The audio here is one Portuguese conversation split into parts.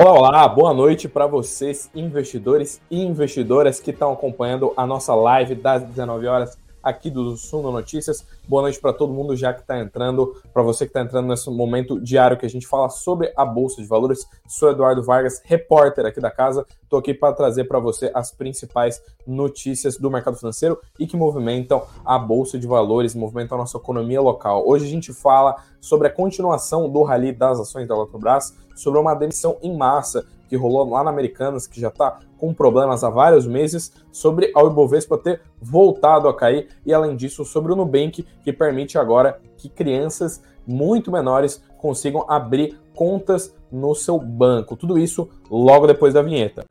Olá, olá, boa noite para vocês, investidores e investidoras que estão acompanhando a nossa live das 19 horas aqui do Suno Notícias. Boa noite para todo mundo já que está entrando, para você que está entrando nesse momento diário que a gente fala sobre a Bolsa de Valores. Sou Eduardo Vargas, repórter aqui da casa. Estou aqui para trazer para você as principais notícias do mercado financeiro e que movimentam a Bolsa de Valores, movimentam a nossa economia local. Hoje a gente fala sobre a continuação do rally das ações da Eletrobras, sobre uma demissão em massa que rolou lá na Americanas, que já está com problemas há vários meses, sobre a Ibovespa ter voltado a cair e, além disso, sobre o Nubank, que permite agora que crianças muito menores consigam abrir contas no seu banco. Tudo isso logo depois da vinheta.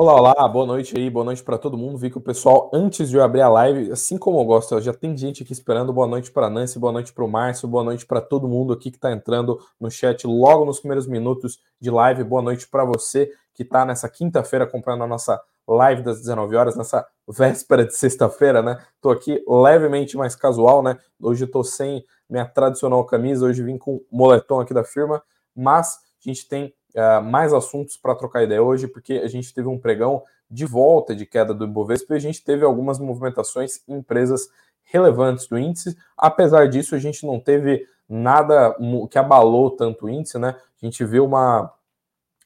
Olá, olá, boa noite aí, boa noite para todo mundo. Vi que o pessoal, antes de eu abrir a live, assim como eu gosto, já tem gente aqui esperando. Boa noite para Nancy, boa noite para o Márcio, boa noite para todo mundo aqui que está entrando no chat logo nos primeiros minutos de live. Boa noite para você que está nessa quinta-feira acompanhando a nossa live das 19 horas, nessa véspera de sexta-feira, né? Tô aqui levemente mais casual, né? Hoje eu sem minha tradicional camisa, hoje vim com moletom aqui da firma, mas a gente tem uh, mais assuntos para trocar ideia hoje, porque a gente teve um pregão de volta de queda do Ibovespa e a gente teve algumas movimentações em empresas relevantes do índice. Apesar disso, a gente não teve nada que abalou tanto o índice, né? A gente viu uma,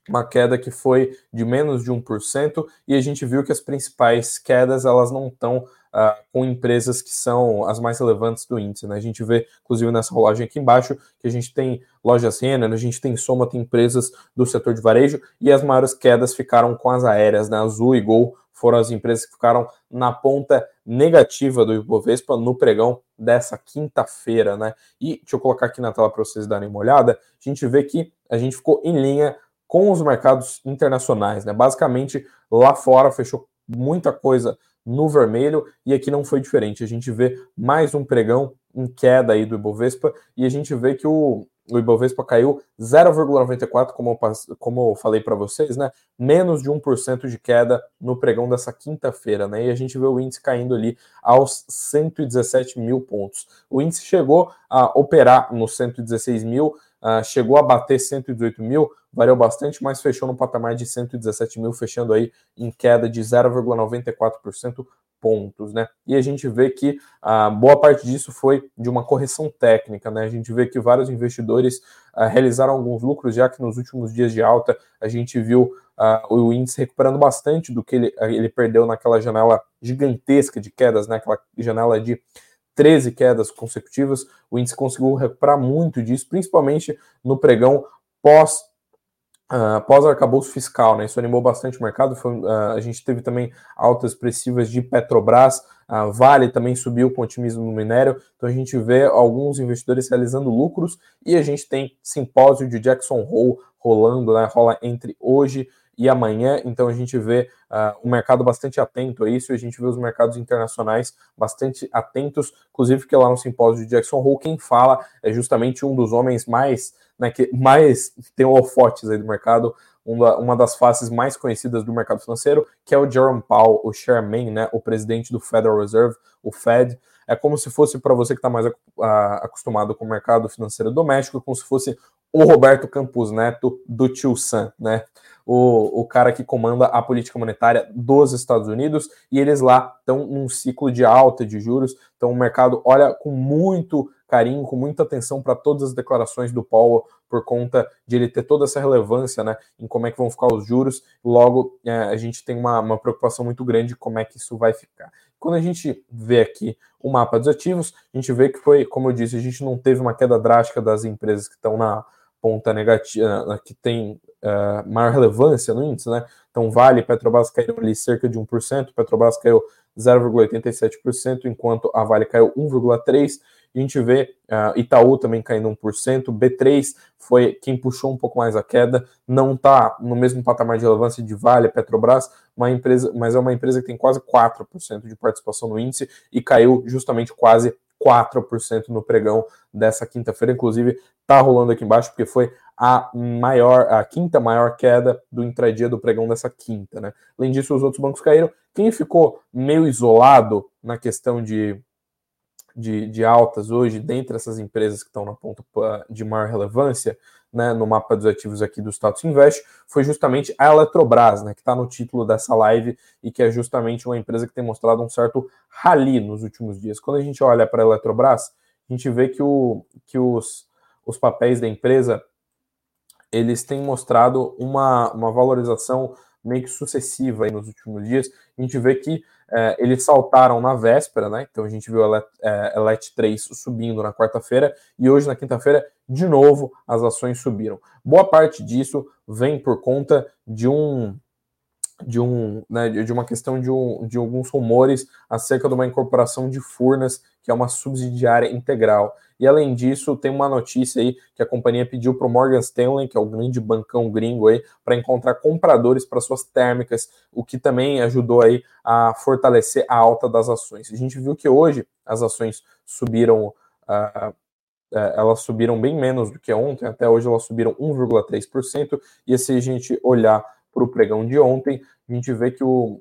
uma queda que foi de menos de 1% e a gente viu que as principais quedas elas não estão uh, com empresas que são as mais relevantes do índice. Né? A gente vê, inclusive, nessa rolagem aqui embaixo, que a gente tem lojas Renner, a gente tem soma, tem empresas do setor de varejo, e as maiores quedas ficaram com as aéreas, né? Azul e Gol foram as empresas que ficaram na ponta negativa do Ibovespa no pregão dessa quinta-feira, né? E deixa eu colocar aqui na tela para vocês darem uma olhada. A gente vê que a gente ficou em linha com os mercados internacionais, né? Basicamente, lá fora fechou muita coisa no vermelho e aqui não foi diferente. A gente vê mais um pregão em queda aí do Ibovespa e a gente vê que o, o Ibovespa caiu 0,94, como, como eu falei para vocês, né? Menos de 1% de queda no pregão dessa quinta-feira, né? E a gente vê o índice caindo ali aos 117 mil pontos. O índice chegou a operar nos 116 mil, uh, chegou a bater 118 mil, variou bastante, mas fechou no patamar de 117 mil, fechando aí em queda de 0,94% pontos, né? E a gente vê que a boa parte disso foi de uma correção técnica, né? A gente vê que vários investidores uh, realizaram alguns lucros, já que nos últimos dias de alta a gente viu o índice recuperando bastante do que ele, ele perdeu naquela janela gigantesca de quedas, né? Aquela janela de 13 quedas consecutivas, o índice conseguiu recuperar muito disso, principalmente no pregão pós Uh, após o arcabouço fiscal, né? Isso animou bastante o mercado. Foi, uh, a gente teve também altas expressivas de Petrobras, a Vale também subiu com otimismo no minério. Então a gente vê alguns investidores realizando lucros e a gente tem simpósio de Jackson Hole rolando, né? Rola entre hoje e amanhã. Então a gente vê uh, o mercado bastante atento a isso, a gente vê os mercados internacionais bastante atentos, inclusive que lá no simpósio de Jackson Hole, quem fala é justamente um dos homens mais, né, que mais tem holofotes aí do mercado, uma, das faces mais conhecidas do mercado financeiro, que é o Jerome Powell, o chairman, né, o presidente do Federal Reserve, o Fed. É como se fosse para você que está mais acostumado com o mercado financeiro doméstico, como se fosse o Roberto Campos Neto do Tio Sam, né? O, o cara que comanda a política monetária dos Estados Unidos, e eles lá estão num ciclo de alta de juros, então o mercado olha com muito carinho, com muita atenção para todas as declarações do Powell, por conta de ele ter toda essa relevância né, em como é que vão ficar os juros, logo é, a gente tem uma, uma preocupação muito grande como é que isso vai ficar. Quando a gente vê aqui o mapa dos ativos, a gente vê que foi, como eu disse, a gente não teve uma queda drástica das empresas que estão na ponta negativa, que tem uh, maior relevância no índice, né? Então, Vale Petrobras caíram ali cerca de 1%, Petrobras caiu 0,87%, enquanto a Vale caiu 1,3%. A gente vê uh, Itaú também caindo 1%, B3 foi quem puxou um pouco mais a queda, não está no mesmo patamar de relevância de Vale, Petrobras, uma empresa, mas é uma empresa que tem quase 4% de participação no índice e caiu justamente quase 4% no pregão dessa quinta-feira. Inclusive, tá rolando aqui embaixo, porque foi a maior, a quinta maior queda do intradia do pregão dessa quinta, né? Além disso, os outros bancos caíram. Quem ficou meio isolado na questão de, de, de altas hoje, dentre essas empresas que estão na ponta de maior relevância, né, no mapa dos ativos aqui do Status Invest, foi justamente a Eletrobras, né, que está no título dessa live e que é justamente uma empresa que tem mostrado um certo rally nos últimos dias. Quando a gente olha para a Eletrobras, a gente vê que, o, que os, os papéis da empresa eles têm mostrado uma, uma valorização meio que sucessiva nos últimos dias. A gente vê que é, eles saltaram na véspera, né? Então a gente viu a Elet, é, 3 subindo na quarta-feira e hoje na quinta-feira, de novo, as ações subiram. Boa parte disso vem por conta de um de um né, de uma questão de, um, de alguns rumores acerca de uma incorporação de Furnas, que é uma subsidiária integral. E além disso, tem uma notícia aí que a companhia pediu para o Morgan Stanley, que é o grande bancão gringo aí, para encontrar compradores para suas térmicas, o que também ajudou aí a fortalecer a alta das ações. A gente viu que hoje as ações subiram uh, elas subiram bem menos do que ontem, até hoje elas subiram 1,3%, e se a gente olhar para o pregão de ontem, a gente vê que o,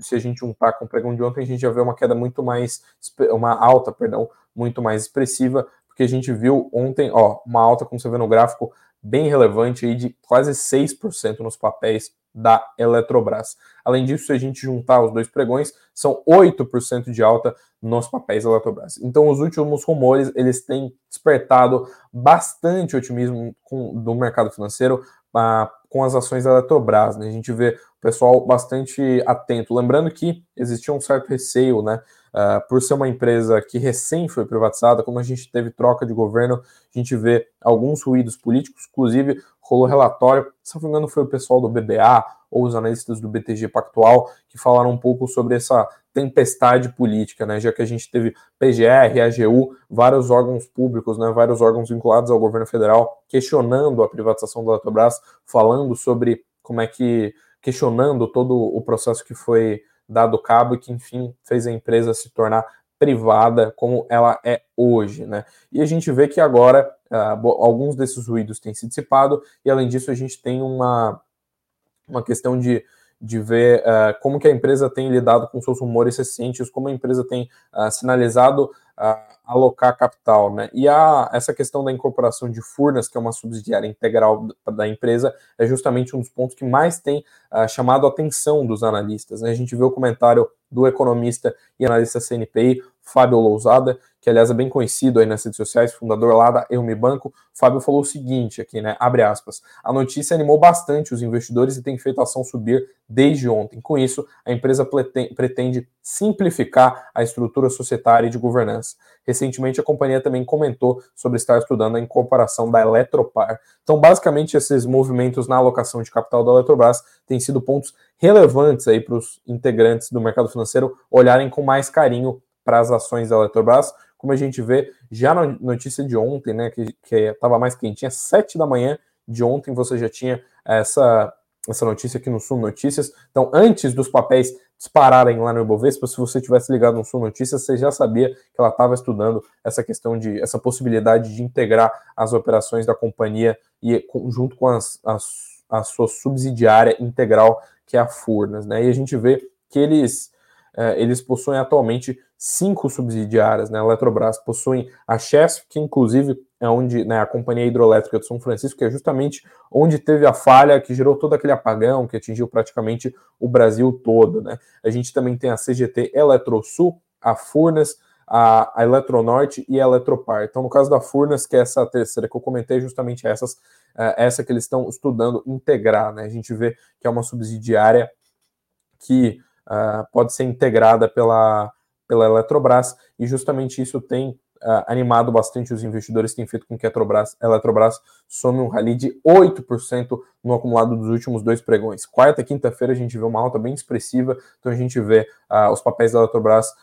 se a gente juntar com o pregão de ontem, a gente já vê uma queda muito mais, uma alta, perdão, muito mais expressiva, porque a gente viu ontem, ó, uma alta, como você vê no gráfico, bem relevante aí de quase 6% nos papéis da Eletrobras. Além disso, se a gente juntar os dois pregões, são 8% de alta nos papéis da Eletrobras. Então, os últimos rumores, eles têm despertado bastante otimismo com, do mercado financeiro ah, com as ações da Eletrobras. Né? A gente vê o pessoal bastante atento. Lembrando que existia um certo receio, né? Uh, por ser uma empresa que recém foi privatizada, como a gente teve troca de governo, a gente vê alguns ruídos políticos, inclusive rolou relatório, se não me engano foi o pessoal do BBA ou os analistas do BTG Pactual que falaram um pouco sobre essa tempestade política, né, já que a gente teve PGR, AGU, vários órgãos públicos, né, vários órgãos vinculados ao governo federal questionando a privatização da Eletrobras, falando sobre como é que questionando todo o processo que foi dado cabo e que, enfim, fez a empresa se tornar privada como ela é hoje, né? E a gente vê que agora uh, alguns desses ruídos têm se dissipado e, além disso, a gente tem uma, uma questão de, de ver uh, como que a empresa tem lidado com seus rumores recentes, como a empresa tem uh, sinalizado alocar capital, né? E a, essa questão da incorporação de Furnas, que é uma subsidiária integral da empresa, é justamente um dos pontos que mais tem uh, chamado a atenção dos analistas. Né? A gente vê o comentário do economista e analista CNPI, Fábio Lousada, que aliás é bem conhecido aí nas redes sociais, fundador lá da Elmi Banco, Fábio falou o seguinte aqui, né, abre aspas, a notícia animou bastante os investidores e tem feito a ação subir desde ontem. Com isso, a empresa pretende simplificar a estrutura societária e de governança. Recentemente, a companhia também comentou sobre estar estudando a incorporação da Eletropar. Então, basicamente, esses movimentos na alocação de capital da Eletrobras têm sido pontos relevantes aí para os integrantes do mercado financeiro olharem com mais carinho para as ações da Eletrobras, como a gente vê já na notícia de ontem, né, que estava mais quentinha, sete da manhã de ontem você já tinha essa, essa notícia aqui no Sul Notícias. Então, antes dos papéis dispararem lá no Ibovespa, se você tivesse ligado no Sul Notícias, você já sabia que ela estava estudando essa questão de essa possibilidade de integrar as operações da companhia e junto com as, as, a sua subsidiária integral, que é a Furnas, né? E a gente vê que eles é, eles possuem atualmente cinco subsidiárias, né? A Eletrobras possui a Chesf, que inclusive é onde né, a Companhia Hidroelétrica de São Francisco, que é justamente onde teve a falha que gerou todo aquele apagão que atingiu praticamente o Brasil todo, né? A gente também tem a CGT Eletrosul, a Furnas, a, a Eletronorte e a Eletropar. Então, no caso da Furnas, que é essa terceira que eu comentei, justamente essas, é, essa que eles estão estudando integrar, né? A gente vê que é uma subsidiária que uh, pode ser integrada pela, pela Eletrobras, e justamente isso tem uh, animado bastante os investidores, tem feito com que a Eletrobras, a Eletrobras some um rally de 8% no acumulado dos últimos dois pregões. Quarta e quinta-feira a gente vê uma alta bem expressiva, então a gente vê uh, os papéis da Eletrobras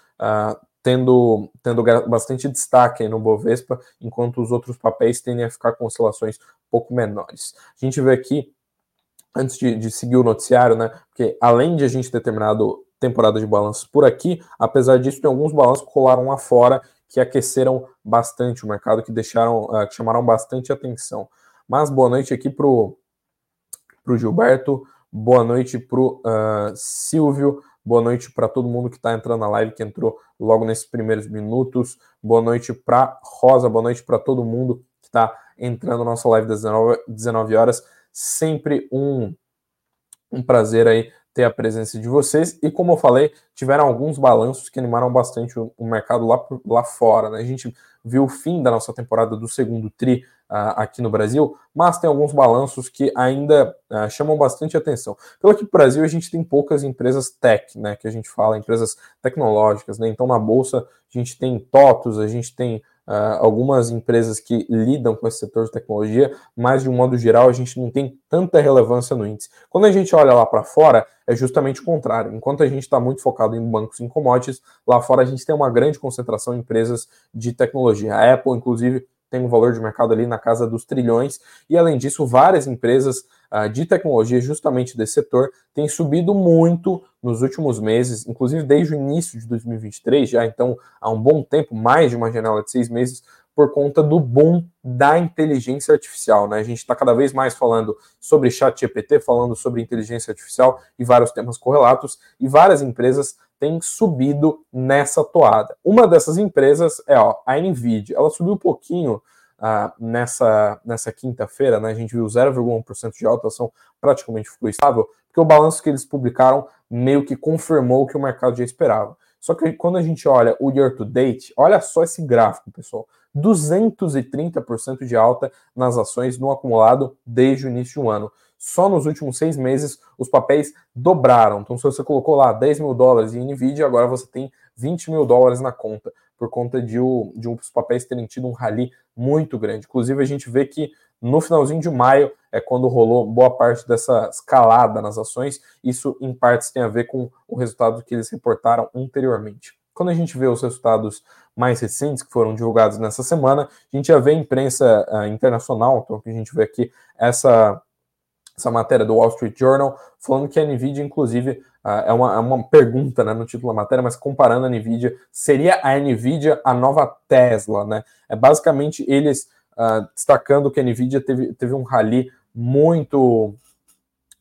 tendo, tendo bastante destaque no Bovespa, enquanto os outros papéis tendem a ficar com oscilações um pouco menores. A gente vê aqui antes de, de, seguir o noticiário, né? Porque além de a gente ter terminado temporada de balanços por aqui, apesar disso, tem alguns balanços que rolaram lá fora que aqueceram bastante o mercado, que deixaram, uh, que chamaram bastante atenção. Mas boa noite aqui para o Gilberto, boa noite para o uh, Silvio, boa noite para todo mundo que está entrando na live, que entrou logo nesses primeiros minutos, boa noite para Rosa, boa noite para todo mundo que está entrando na nossa live das 19, 19 horas. Sempre um, um prazer aí ter a presença de vocês. E como eu falei, tiveram alguns balanços que animaram bastante o, o mercado lá, lá fora. Né? A gente viu o fim da nossa temporada do segundo TRI uh, aqui no Brasil, mas tem alguns balanços que ainda uh, chamam bastante atenção. Pelo que no Brasil a gente tem poucas empresas tech, né, que a gente fala, empresas tecnológicas, né? Então na bolsa a gente tem TOTOS, a gente tem Uh, algumas empresas que lidam com esse setor de tecnologia, mas de um modo geral a gente não tem tanta relevância no índice. Quando a gente olha lá para fora, é justamente o contrário. Enquanto a gente está muito focado em bancos e commodities, lá fora a gente tem uma grande concentração em empresas de tecnologia. A Apple, inclusive, tem um valor de mercado ali na casa dos trilhões, e além disso, várias empresas uh, de tecnologia, justamente desse setor, têm subido muito nos últimos meses, inclusive desde o início de 2023, já então há um bom tempo, mais de uma janela de seis meses, por conta do boom da inteligência artificial. Né? A gente está cada vez mais falando sobre chat GPT, falando sobre inteligência artificial e vários temas correlatos, e várias empresas têm subido nessa toada. Uma dessas empresas é ó, a NVIDIA. Ela subiu um pouquinho uh, nessa, nessa quinta-feira, né? a gente viu 0,1% de alta, ação praticamente ficou estável, porque o balanço que eles publicaram meio que confirmou o que o mercado já esperava. Só que quando a gente olha o year to date, olha só esse gráfico, pessoal. 230% de alta nas ações no acumulado desde o início do ano. Só nos últimos seis meses os papéis dobraram. Então, se você colocou lá 10 mil dólares em Nvidia, agora você tem 20 mil dólares na conta, por conta de, o, de os papéis terem tido um rally muito grande. Inclusive, a gente vê que no finalzinho de maio é quando rolou boa parte dessa escalada nas ações. Isso, em partes, tem a ver com o resultado que eles reportaram anteriormente. Quando a gente vê os resultados mais recentes que foram divulgados nessa semana, a gente já vê a imprensa uh, internacional, então que a gente vê aqui essa, essa matéria do Wall Street Journal, falando que a Nvidia, inclusive, uh, é, uma, é uma pergunta né, no título da matéria, mas comparando a Nvidia, seria a Nvidia a nova Tesla, né? É basicamente eles uh, destacando que a Nvidia teve, teve um rally muito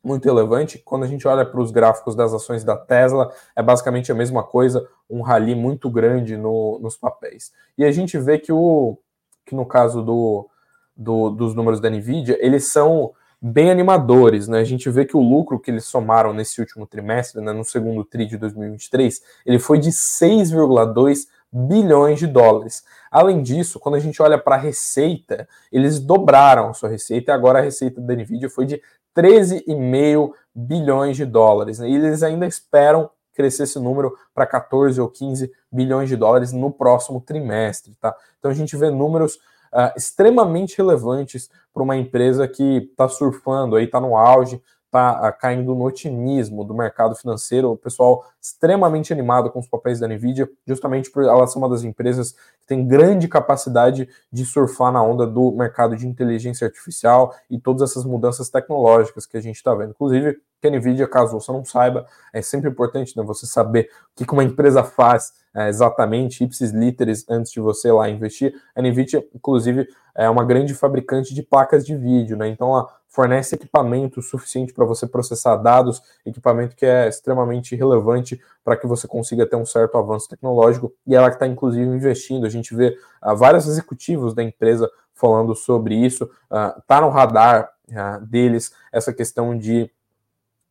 muito relevante. Quando a gente olha para os gráficos das ações da Tesla, é basicamente a mesma coisa, um rally muito grande no, nos papéis. E a gente vê que, o, que no caso do, do, dos números da Nvidia, eles são bem animadores, né? A gente vê que o lucro que eles somaram nesse último trimestre, né, no segundo TRI de 2023, ele foi de 6,2 bilhões de dólares. Além disso, quando a gente olha para a receita, eles dobraram a sua receita e agora a receita da Nvidia foi de 13,5 bilhões de dólares. E eles ainda esperam crescer esse número para 14 ou 15 bilhões de dólares no próximo trimestre, tá? Então a gente vê números uh, extremamente relevantes para uma empresa que está surfando aí, está no auge, está caindo no otimismo do mercado financeiro, o pessoal extremamente animado com os papéis da Nvidia, justamente por ela ser uma das empresas que tem grande capacidade de surfar na onda do mercado de inteligência artificial e todas essas mudanças tecnológicas que a gente está vendo. Inclusive, que a Nvidia, caso você não saiba, é sempre importante né, você saber o que uma empresa faz é, exatamente, ipsis literis, antes de você lá investir. A Nvidia, inclusive, é uma grande fabricante de placas de vídeo, né? Então, ela fornece equipamento suficiente para você processar dados, equipamento que é extremamente relevante para que você consiga ter um certo avanço tecnológico, e ela está, inclusive, investindo. A gente vê uh, vários executivos da empresa falando sobre isso, está uh, no radar uh, deles essa questão de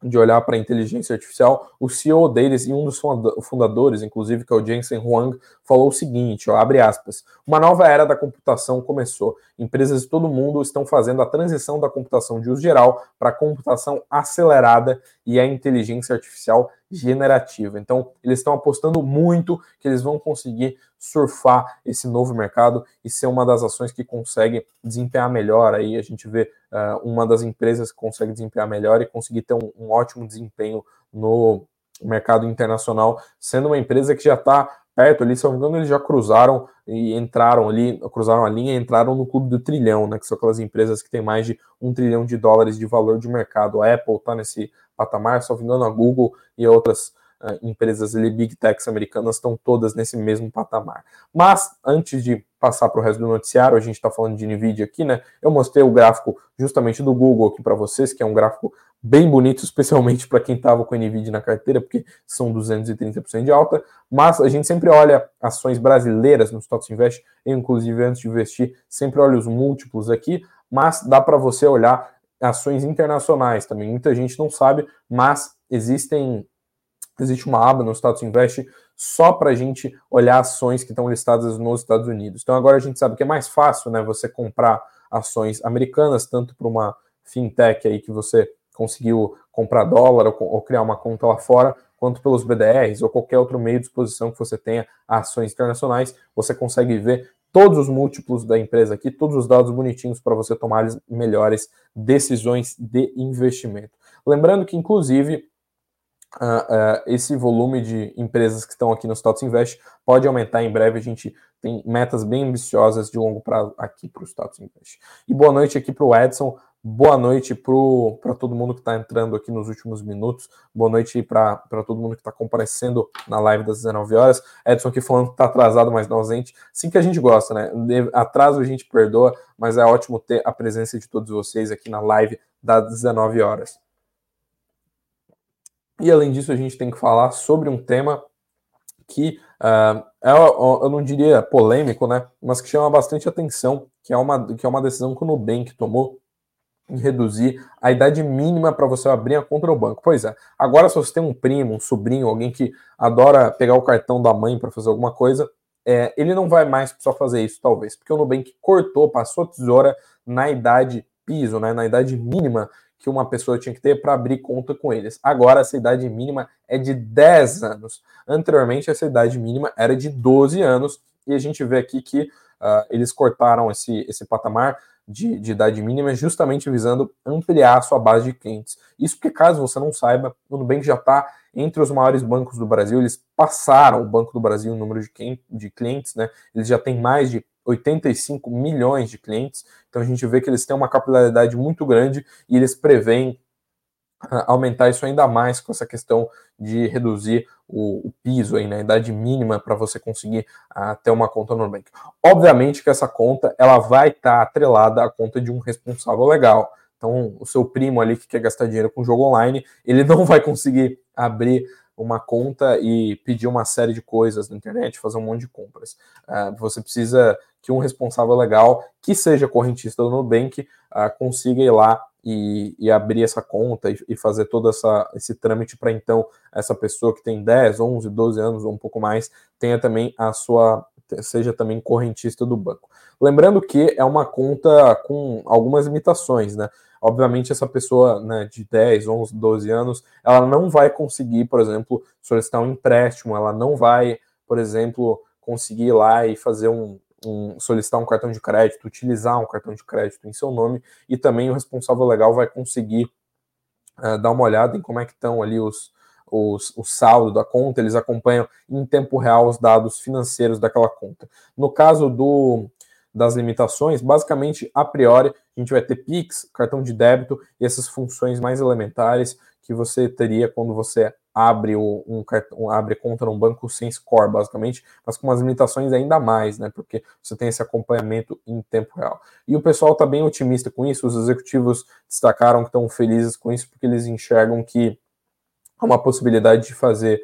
de olhar para a inteligência artificial, o CEO deles e um dos fundadores, inclusive, que é o Jensen Huang, falou o seguinte, ó, abre aspas, uma nova era da computação começou. Empresas de todo mundo estão fazendo a transição da computação de uso geral para a computação acelerada e a inteligência artificial generativa. Então, eles estão apostando muito que eles vão conseguir surfar esse novo mercado e ser uma das ações que consegue desempenhar melhor. Aí a gente vê uh, uma das empresas que consegue desempenhar melhor e conseguir ter um, um ótimo desempenho no mercado internacional, sendo uma empresa que já está perto ali, se não me engano, eles já cruzaram e entraram ali, cruzaram a linha e entraram no clube do trilhão, né? Que são aquelas empresas que têm mais de um trilhão de dólares de valor de mercado. A Apple está nesse patamar, me engano, a Google e outras uh, empresas ali, big techs americanas estão todas nesse mesmo patamar. Mas, antes de passar para o resto do noticiário, a gente está falando de NVIDIA aqui, né? Eu mostrei o gráfico justamente do Google aqui para vocês, que é um gráfico bem bonito, especialmente para quem estava com NVIDIA na carteira, porque são 230% de alta, mas a gente sempre olha ações brasileiras no Stocks Invest, inclusive antes de investir, sempre olho os múltiplos aqui, mas dá para você olhar ações internacionais também. Muita gente não sabe, mas existem existe uma aba no Status Invest só para a gente olhar ações que estão listadas nos Estados Unidos. Então agora a gente sabe que é mais fácil, né, você comprar ações americanas, tanto para uma fintech aí que você conseguiu comprar dólar ou, ou, criar uma conta lá fora, quanto pelos BDRs ou qualquer outro meio de exposição que você tenha a ações internacionais, você consegue ver todos os múltiplos da empresa aqui, todos os dados bonitinhos para você tomar melhores decisões de investimento. Lembrando que, inclusive, Uh, uh, esse volume de empresas que estão aqui no Status Invest pode aumentar em breve. A gente tem metas bem ambiciosas de longo prazo aqui para o Status Invest. E boa noite aqui para o Edson. Boa noite para todo mundo que está entrando aqui nos últimos minutos. Boa noite para todo mundo que está comparecendo na live das 19 horas. Edson aqui falando que está atrasado, mas não ausente. Sim que a gente gosta, né? Atraso a gente perdoa, mas é ótimo ter a presença de todos vocês aqui na live das 19 horas. E além disso, a gente tem que falar sobre um tema que uh, é, eu não diria polêmico, né? Mas que chama bastante atenção, que é uma, que é uma decisão que o Nubank tomou em reduzir a idade mínima para você abrir a conta no banco. Pois é, agora se você tem um primo, um sobrinho, alguém que adora pegar o cartão da mãe para fazer alguma coisa, é, ele não vai mais precisar fazer isso, talvez, porque o Nubank cortou, passou a tesoura na idade piso, né, na idade mínima que uma pessoa tinha que ter para abrir conta com eles. Agora essa idade mínima é de 10 anos. Anteriormente essa idade mínima era de 12 anos e a gente vê aqui que uh, eles cortaram esse, esse patamar de, de, idade mínima justamente visando ampliar a sua base de clientes. Isso porque, caso você não saiba, o Nubank já está entre os maiores bancos do Brasil, eles passaram o Banco do Brasil em número de, de clientes, né? Eles já têm mais de 85 milhões de clientes, então a gente vê que eles têm uma capilaridade muito grande e eles preveem aumentar isso ainda mais com essa questão de reduzir o, o piso aí, né, a idade mínima para você conseguir uh, ter uma conta no Nubank. Obviamente que essa conta ela vai estar tá atrelada à conta de um responsável legal. Então, o seu primo ali que quer gastar dinheiro com jogo online, ele não vai conseguir abrir uma conta e pedir uma série de coisas na internet, fazer um monte de compras. Uh, você precisa que um responsável legal, que seja correntista do Nubank, uh, consiga ir lá e, e abrir essa conta e, e, fazer todo essa, esse trâmite para então essa pessoa que tem 10, 11, 12 anos ou um pouco mais tenha também a sua seja também correntista do banco. Lembrando que é uma conta com algumas limitações, né? Obviamente, essa pessoa né, de 10, 11, 12 anos, ela não vai conseguir, por exemplo, solicitar um empréstimo, ela não vai, por exemplo, conseguir ir lá e fazer um, solicitar um cartão de crédito, utilizar um cartão de crédito em seu nome, e também o responsável legal vai conseguir uh, dar uma olhada em como é que estão ali os, os, o saldo da conta, eles acompanham em tempo real os dados financeiros daquela conta. No caso do, das limitações, basicamente, a priori, a gente vai ter PIX, cartão de débito e essas funções mais elementares que você teria quando você abre o, um cartão, abre conta num banco sem score, basicamente, mas com umas limitações ainda mais, né? Porque você tem esse acompanhamento em tempo real. E o pessoal está bem otimista com isso, os executivos destacaram que estão felizes com isso, porque eles enxergam que há uma possibilidade de fazer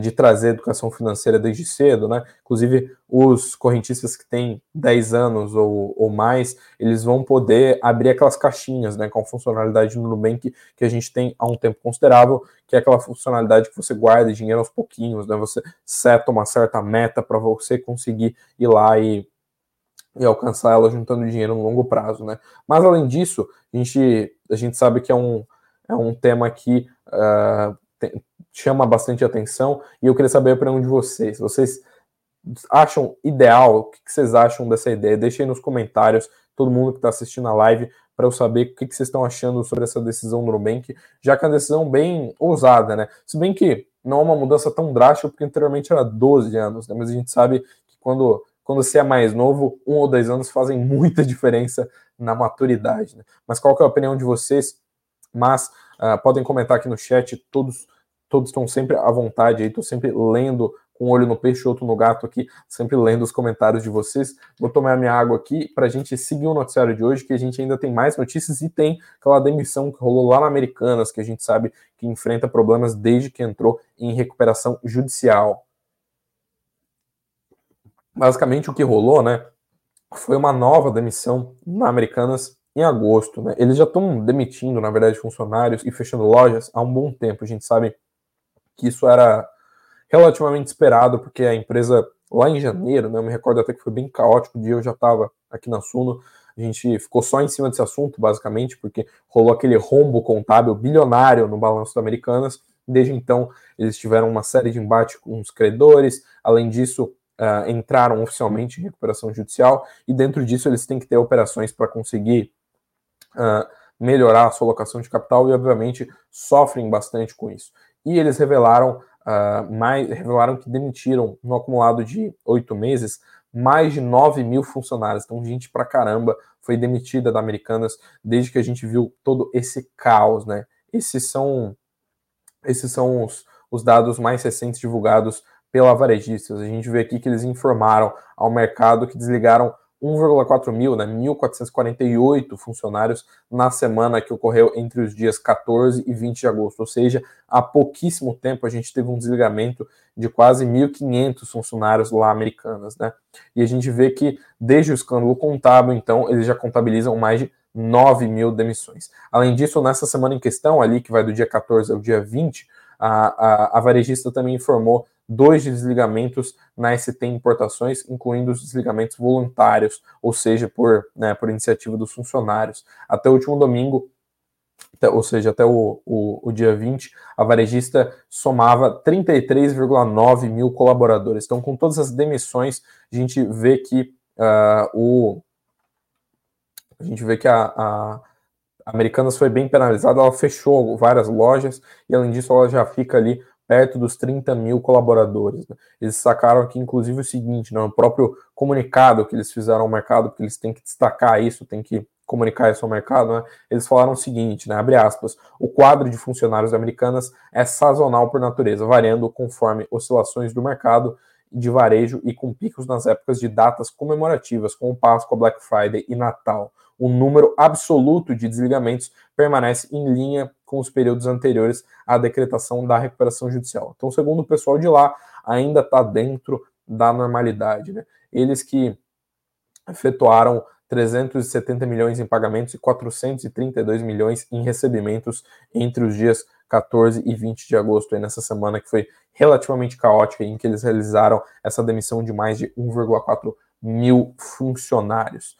de trazer educação financeira desde cedo, né? Inclusive, os correntistas que têm 10 anos ou, ou mais, eles vão poder abrir aquelas caixinhas, né? Com funcionalidade no Nubank que a gente tem há um tempo considerável, que é aquela funcionalidade que você guarda dinheiro aos pouquinhos, né? Você seta uma certa meta para você conseguir ir lá e e alcançar ela juntando dinheiro no longo prazo, né? Mas além disso, a gente, a gente sabe que é um, é um tema que uh, chama bastante atenção e eu queria saber a opinião de vocês. Vocês acham ideal? O que vocês acham dessa ideia? Deixem nos comentários, todo mundo que está assistindo a live, para eu saber o que vocês estão achando sobre essa decisão do Nubank, já que é uma decisão bem ousada, né? Se bem que não é uma mudança tão drástica, porque anteriormente era 12 anos, né? Mas a gente sabe que quando, quando você é mais novo, um ou dois anos fazem muita diferença na maturidade, né? Mas qual é a opinião de vocês? Mas uh, podem comentar aqui no chat, todos todos estão sempre à vontade aí, estou sempre lendo com um olho no peixe, outro no gato aqui, sempre lendo os comentários de vocês. Vou tomar minha água aqui para a gente seguir o noticiário de hoje, que a gente ainda tem mais notícias e tem aquela demissão que rolou lá na Americanas, que a gente sabe que enfrenta problemas desde que entrou em recuperação judicial. Basicamente o que rolou, né, foi uma nova demissão na Americanas em agosto, né? Eles já estão demitindo, na verdade, funcionários e fechando lojas há um bom tempo. A gente sabe que isso era relativamente esperado, porque a empresa lá em janeiro, né, eu me recordo até que foi bem caótico, o dia eu já estava aqui na Suno, a gente ficou só em cima desse assunto, basicamente, porque rolou aquele rombo contábil bilionário no balanço da Americanas. Desde então, eles tiveram uma série de embates com os credores. Além disso, uh, entraram oficialmente em recuperação judicial. E dentro disso, eles têm que ter operações para conseguir uh, melhorar a sua alocação de capital. E, obviamente, sofrem bastante com isso. E eles revelaram uh, mais, revelaram que demitiram, no acumulado de oito meses, mais de 9 mil funcionários. Então, gente pra caramba foi demitida da Americanas desde que a gente viu todo esse caos, né? Esses são, esses são os, os dados mais recentes divulgados pela Varejistas. A gente vê aqui que eles informaram ao mercado que desligaram 1,4 mil, né, 1.448 funcionários na semana que ocorreu entre os dias 14 e 20 de agosto, ou seja, há pouquíssimo tempo a gente teve um desligamento de quase 1.500 funcionários lá americanas, né? E a gente vê que desde o escândalo contábil, então, eles já contabilizam mais de 9 mil demissões. Além disso, nessa semana em questão, ali que vai do dia 14 ao dia 20, a, a, a varejista também informou dois desligamentos na ST Importações, incluindo os desligamentos voluntários, ou seja, por, né, por iniciativa dos funcionários. Até o último domingo, ou seja, até o, o, o dia 20, a varejista somava 33,9 mil colaboradores. Então, com todas as demissões, a gente vê que uh, o. A gente vê que a, a Americanas foi bem penalizada, ela fechou várias lojas e, além disso, ela já fica ali perto dos 30 mil colaboradores. Né? Eles sacaram aqui, inclusive, o seguinte, né, o próprio comunicado que eles fizeram ao mercado, porque eles têm que destacar isso, têm que comunicar isso ao mercado, né, eles falaram o seguinte, né, abre aspas, o quadro de funcionários americanas é sazonal por natureza, variando conforme oscilações do mercado de varejo e com picos nas épocas de datas comemorativas, como Páscoa, Black Friday e Natal. O número absoluto de desligamentos permanece em linha com os períodos anteriores à decretação da recuperação judicial. Então, segundo o pessoal de lá, ainda está dentro da normalidade. Né? Eles que efetuaram 370 milhões em pagamentos e 432 milhões em recebimentos entre os dias 14 e 20 de agosto, aí nessa semana que foi relativamente caótica, em que eles realizaram essa demissão de mais de 1,4 mil funcionários.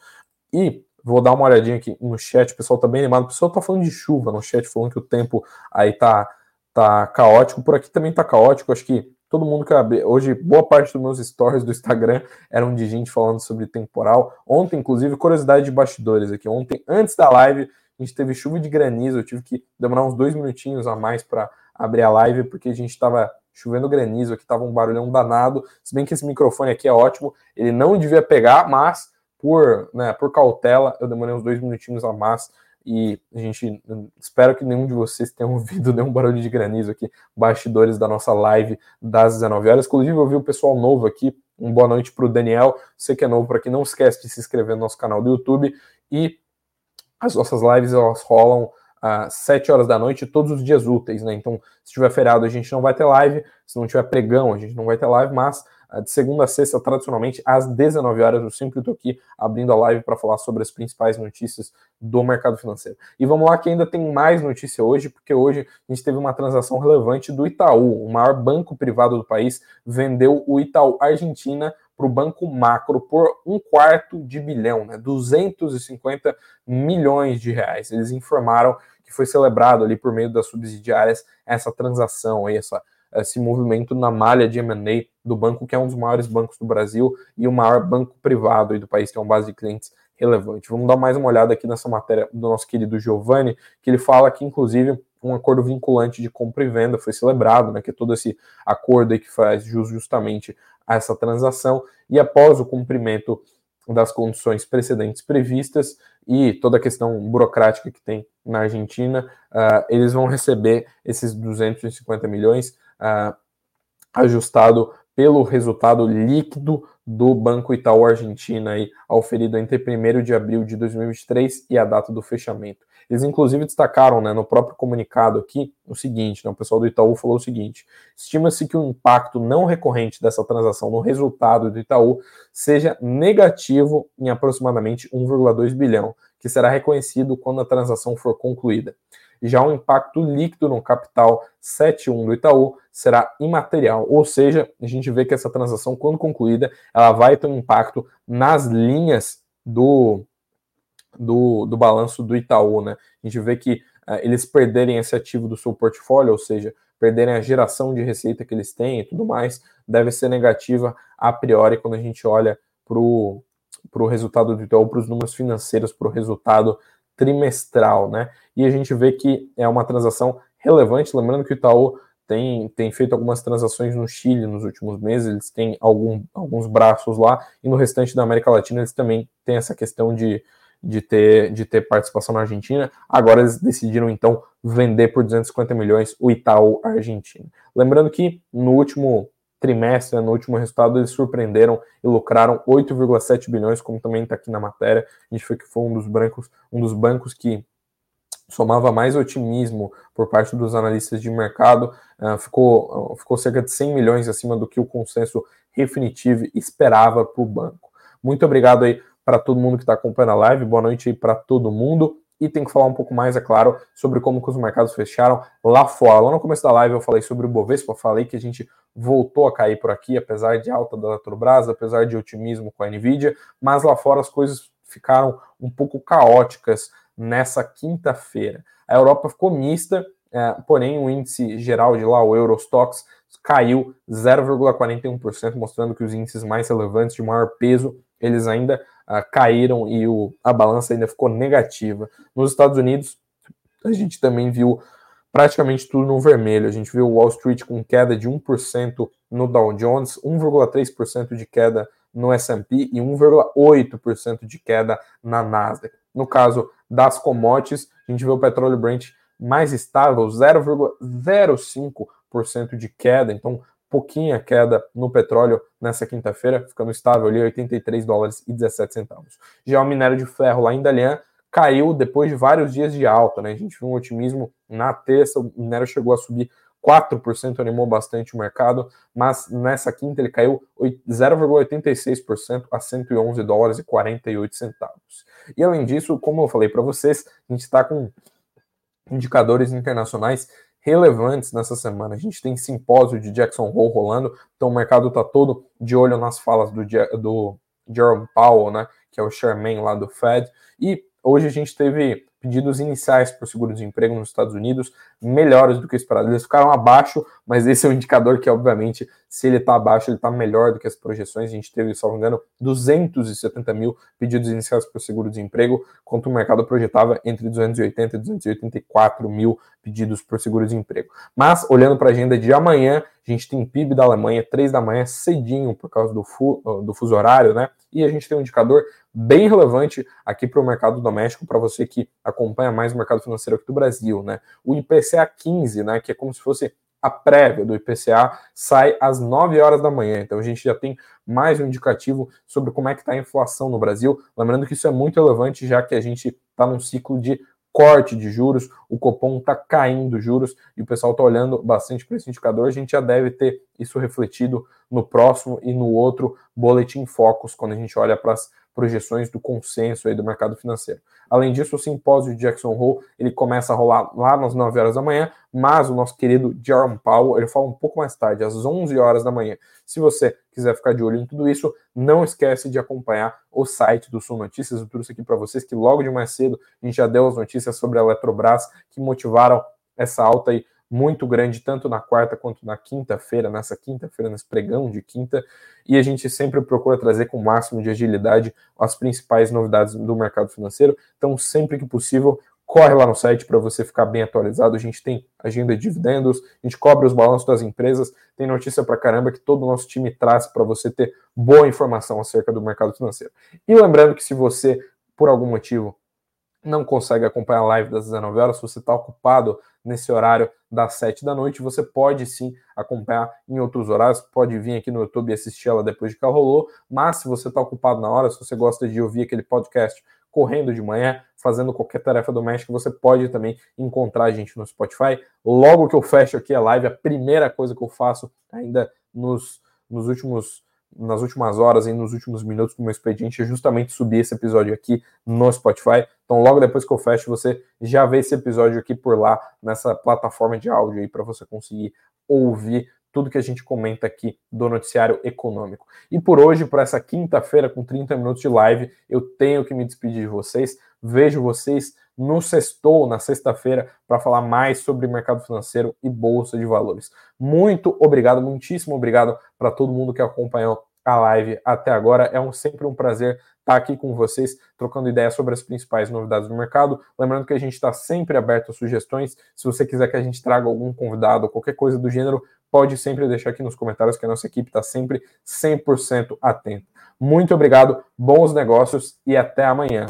E vou dar uma olhadinha aqui no chat, o pessoal tá bem animado, o pessoal tá falando de chuva no chat, falando que o tempo aí tá, tá caótico, por aqui também tá caótico, acho que todo mundo que abre. Hoje, boa parte dos meus stories do Instagram eram de gente falando sobre temporal. Ontem, inclusive, curiosidade de bastidores aqui. Ontem, antes da live, a gente teve chuva de granizo. Eu tive que demorar uns dois minutinhos a mais para abrir a live, porque a gente estava chovendo granizo aqui, tava um barulhão danado. Se bem que esse microfone aqui é ótimo, ele não devia pegar, mas por, né, por cautela, eu demorei uns dois minutinhos a mais. E a gente espero que nenhum de vocês tenha ouvido nenhum barulho de granizo aqui, bastidores da nossa live das 19 horas. Inclusive, eu vi o pessoal novo aqui. Um boa noite para o Daniel. Você que é novo por aqui, não esquece de se inscrever no nosso canal do YouTube. E as nossas lives elas rolam às 7 horas da noite todos os dias úteis, né? Então, se tiver feriado, a gente não vai ter live, se não tiver pregão, a gente não vai ter live, mas ah, de segunda a sexta, tradicionalmente, às 19 horas, eu sempre estou aqui abrindo a live para falar sobre as principais notícias do mercado financeiro. E vamos lá que ainda tem mais notícia hoje, porque hoje a gente teve uma transação relevante do Itaú, o maior banco privado do país, vendeu o Itaú Argentina para o Banco Macro por um quarto de bilhão, né, 250 milhões de reais. Eles informaram que foi celebrado ali por meio das subsidiárias essa transação, aí, essa, esse movimento na malha de M&A do banco, que é um dos maiores bancos do Brasil e o maior banco privado aí do país, tem uma base de clientes relevante. Vamos dar mais uma olhada aqui nessa matéria do nosso querido Giovanni, que ele fala que, inclusive, um acordo vinculante de compra e venda foi celebrado, né, que é todo esse acordo aí que faz jus justamente a essa transação, e após o cumprimento das condições precedentes previstas e toda a questão burocrática que tem na Argentina, uh, eles vão receber esses 250 milhões uh, ajustado pelo resultado líquido do Banco Itaú Argentina aí, auferido entre 1 de abril de 2023 e a data do fechamento. Eles, inclusive, destacaram né, no próprio comunicado aqui o seguinte: né, o pessoal do Itaú falou o seguinte: estima-se que o impacto não recorrente dessa transação no resultado do Itaú seja negativo em aproximadamente 1,2 bilhão, que será reconhecido quando a transação for concluída. Já o impacto líquido no capital 71 do Itaú será imaterial, ou seja, a gente vê que essa transação, quando concluída, ela vai ter um impacto nas linhas do, do, do balanço do Itaú, né? A gente vê que uh, eles perderem esse ativo do seu portfólio, ou seja, perderem a geração de receita que eles têm e tudo mais, deve ser negativa a priori quando a gente olha para o resultado do Itaú, para os números financeiros, para o resultado trimestral, né? E a gente vê que é uma transação relevante, lembrando que o Itaú tem, tem feito algumas transações no Chile nos últimos meses, eles têm algum, alguns braços lá, e no restante da América Latina eles também têm essa questão de, de, ter, de ter participação na Argentina. Agora eles decidiram então vender por 250 milhões o Itaú Argentina. Lembrando que no último trimestre, no último resultado, eles surpreenderam e lucraram 8,7 bilhões, como também está aqui na matéria. A gente foi que foi um dos bancos, um dos bancos que somava mais otimismo por parte dos analistas de mercado, uh, ficou, ficou cerca de 100 milhões acima do que o consenso definitivo esperava para o banco. Muito obrigado aí para todo mundo que está acompanhando a live, boa noite aí para todo mundo. E tem que falar um pouco mais, é claro, sobre como os mercados fecharam lá fora. Lá no começo da live eu falei sobre o Bovespa, falei que a gente voltou a cair por aqui, apesar de alta da Eletrobras, apesar de otimismo com a Nvidia, mas lá fora as coisas ficaram um pouco caóticas nessa quinta-feira. A Europa ficou mista, é, porém o índice geral de lá, o Eurostox, caiu 0,41%, mostrando que os índices mais relevantes de maior peso, eles ainda uh, caíram e o, a balança ainda ficou negativa. Nos Estados Unidos, a gente também viu praticamente tudo no vermelho. A gente viu Wall Street com queda de 1% no Dow Jones, 1,3% de queda no S&P e 1,8% de queda na Nasdaq. No caso das commodities, a gente vê o petróleo Brent mais estável, 0,05% de queda, então pouquinha queda no petróleo nessa quinta-feira, ficando estável ali 83 dólares e 17 centavos. Já o minério de ferro lá em Dalian caiu depois de vários dias de alta, né? A gente viu um otimismo na terça, o minério chegou a subir 4%, animou bastante o mercado, mas nessa quinta ele caiu 0,86% a 111 dólares e 48 centavos. E além disso, como eu falei para vocês, a gente está com indicadores internacionais relevantes nessa semana. A gente tem simpósio de Jackson Hole rolando, então o mercado está todo de olho nas falas do, do Jerome Powell, né, que é o chairman lá do Fed, e hoje a gente teve pedidos iniciais para o seguro-desemprego nos Estados Unidos melhores do que esperado. Eles ficaram abaixo, mas esse é um indicador que, obviamente, se ele está abaixo, ele está melhor do que as projeções. A gente teve, me engano, 270 mil pedidos iniciais para o seguro-desemprego, enquanto o mercado projetava entre 280 e 284 mil pedidos por seguro-desemprego. Mas, olhando para a agenda de amanhã, a gente tem PIB da Alemanha, 3 da manhã, cedinho, por causa do, fu do fuso horário, né? E a gente tem um indicador bem relevante aqui para o mercado doméstico, para você que acompanha mais o mercado financeiro aqui do Brasil, né? O IPCA 15, né? Que é como se fosse a prévia do IPCA, sai às 9 horas da manhã. Então a gente já tem mais um indicativo sobre como é que está a inflação no Brasil. Lembrando que isso é muito relevante, já que a gente está num ciclo de corte de juros, o Copom está caindo juros e o pessoal está olhando bastante para esse indicador. A gente já deve ter isso refletido no próximo e no outro boletim Focus, quando a gente olha para as projeções do consenso aí do mercado financeiro. Além disso, o simpósio de Jackson Hole, ele começa a rolar lá nas 9 horas da manhã, mas o nosso querido Jerome Powell, ele fala um pouco mais tarde, às 11 horas da manhã. Se você quiser ficar de olho em tudo isso, não esquece de acompanhar o site do Sul Notícias. Eu trouxe aqui para vocês que logo de mais cedo a gente já deu as notícias sobre a Eletrobras que motivaram essa alta aí muito grande, tanto na quarta quanto na quinta-feira, nessa quinta-feira, nesse pregão de quinta, e a gente sempre procura trazer com o máximo de agilidade as principais novidades do mercado financeiro. Então, sempre que possível, corre lá no site para você ficar bem atualizado. A gente tem agenda de dividendos, a gente cobre os balanços das empresas, tem notícia para caramba que todo o nosso time traz para você ter boa informação acerca do mercado financeiro. E lembrando que se você, por algum motivo, não consegue acompanhar a live das 19 horas, se você está ocupado nesse horário das 7 da noite, você pode sim acompanhar em outros horários, pode vir aqui no YouTube e assistir ela depois de que ela rolou, mas se você está ocupado na hora, se você gosta de ouvir aquele podcast correndo de manhã, fazendo qualquer tarefa doméstica, você pode também encontrar a gente no Spotify. Logo que eu fecho aqui a live, a primeira coisa que eu faço ainda nos, nos últimos nas últimas horas e nos últimos minutos do meu expediente é justamente subir esse episódio aqui no Spotify. Então, logo depois que eu fecho, você já vê esse episódio aqui por lá, nessa plataforma de áudio aí, para você conseguir ouvir tudo que a gente comenta aqui do noticiário econômico. E por hoje, por essa quinta-feira com 30 minutos de live, eu tenho que me despedir de vocês. Vejo vocês no sextou, na sexta-feira, para falar mais sobre mercado financeiro e bolsa de valores. Muito obrigado, muitíssimo obrigado para todo mundo que acompanhou a live até agora. É um, sempre um prazer estar aqui com vocês, trocando ideias sobre as principais novidades do mercado. Lembrando que a gente está sempre aberto a sugestões. Se você quiser que a gente traga algum convidado ou qualquer coisa do gênero, pode sempre deixar aqui nos comentários que a nossa equipe está sempre 100% atenta. Muito obrigado, bons negócios e até amanhã.